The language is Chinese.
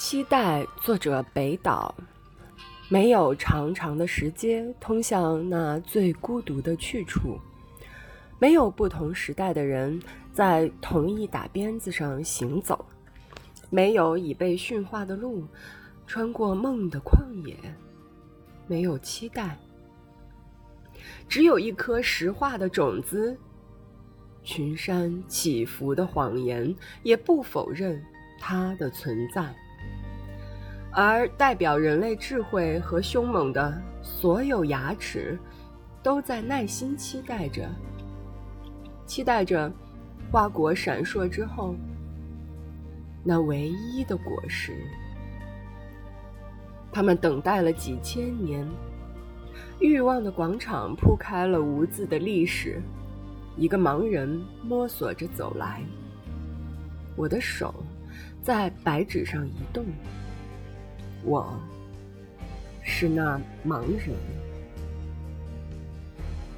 期待，作者北岛。没有长长的石阶通向那最孤独的去处，没有不同时代的人在同一打鞭子上行走，没有已被驯化的鹿穿过梦的旷野，没有期待，只有一颗石化的种子。群山起伏的谎言也不否认它的存在。而代表人类智慧和凶猛的所有牙齿，都在耐心期待着，期待着花果闪烁之后那唯一的果实。他们等待了几千年，欲望的广场铺开了无字的历史。一个盲人摸索着走来，我的手在白纸上移动。我是那盲人。